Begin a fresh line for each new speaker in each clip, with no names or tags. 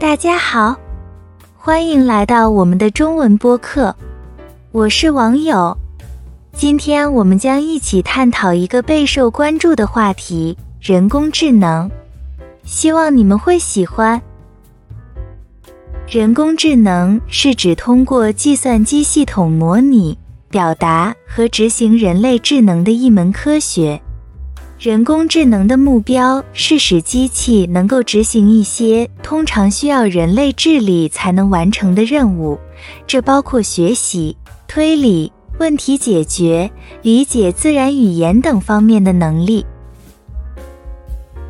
大家好，欢迎来到我们的中文播客，我是网友。今天我们将一起探讨一个备受关注的话题——人工智能。希望你们会喜欢。人工智能是指通过计算机系统模拟、表达和执行人类智能的一门科学。人工智能的目标是使机器能够执行一些通常需要人类智力才能完成的任务，这包括学习、推理、问题解决、理解自然语言等方面的能力。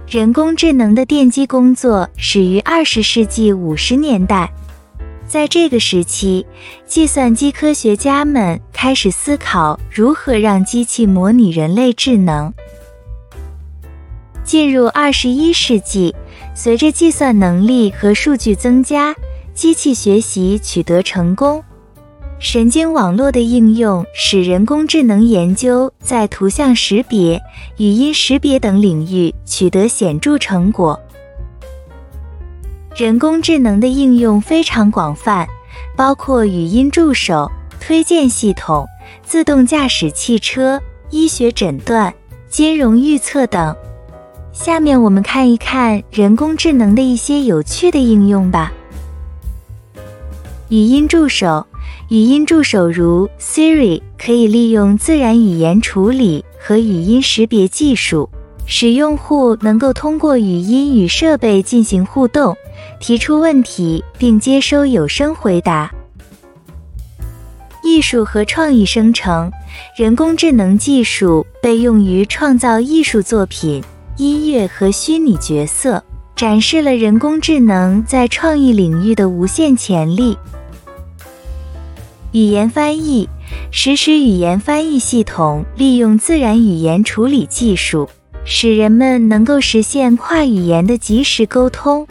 人工智能的奠基工作始于二十世纪五十年代，在这个时期，计算机科学家们开始思考如何让机器模拟人类智能。进入二十一世纪，随着计算能力和数据增加，机器学习取得成功。神经网络的应用使人工智能研究在图像识别、语音识别等领域取得显著成果。人工智能的应用非常广泛，包括语音助手、推荐系统、自动驾驶汽车、医学诊断、金融预测等。下面我们看一看人工智能的一些有趣的应用吧。语音助手。语音助手如 Siri 可以利用自然语言处理和语音识别技术，使用户能够通过语音与设备进行互动，提出问题并接收有声回答。艺术和创意生成，人工智能技术被用于创造艺术作品、音乐和虚拟角色，展示了人工智能在创意领域的无限潜力。语言翻译实时语言翻译系统利用自然语言处理技术，使人们能够实现跨语言的即时沟通。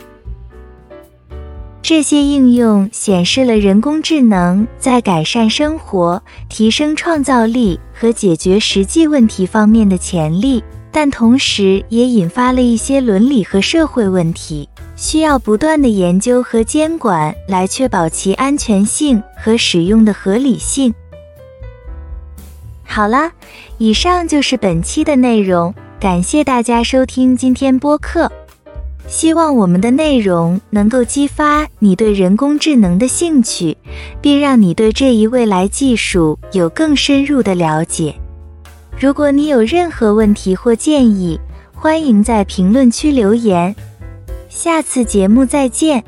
这些应用显示了人工智能在改善生活、提升创造力和解决实际问题方面的潜力。但同时也引发了一些伦理和社会问题，需要不断的研究和监管来确保其安全性和使用的合理性。好了，以上就是本期的内容，感谢大家收听今天播客，希望我们的内容能够激发你对人工智能的兴趣，并让你对这一未来技术有更深入的了解。如果你有任何问题或建议，欢迎在评论区留言。下次节目再见。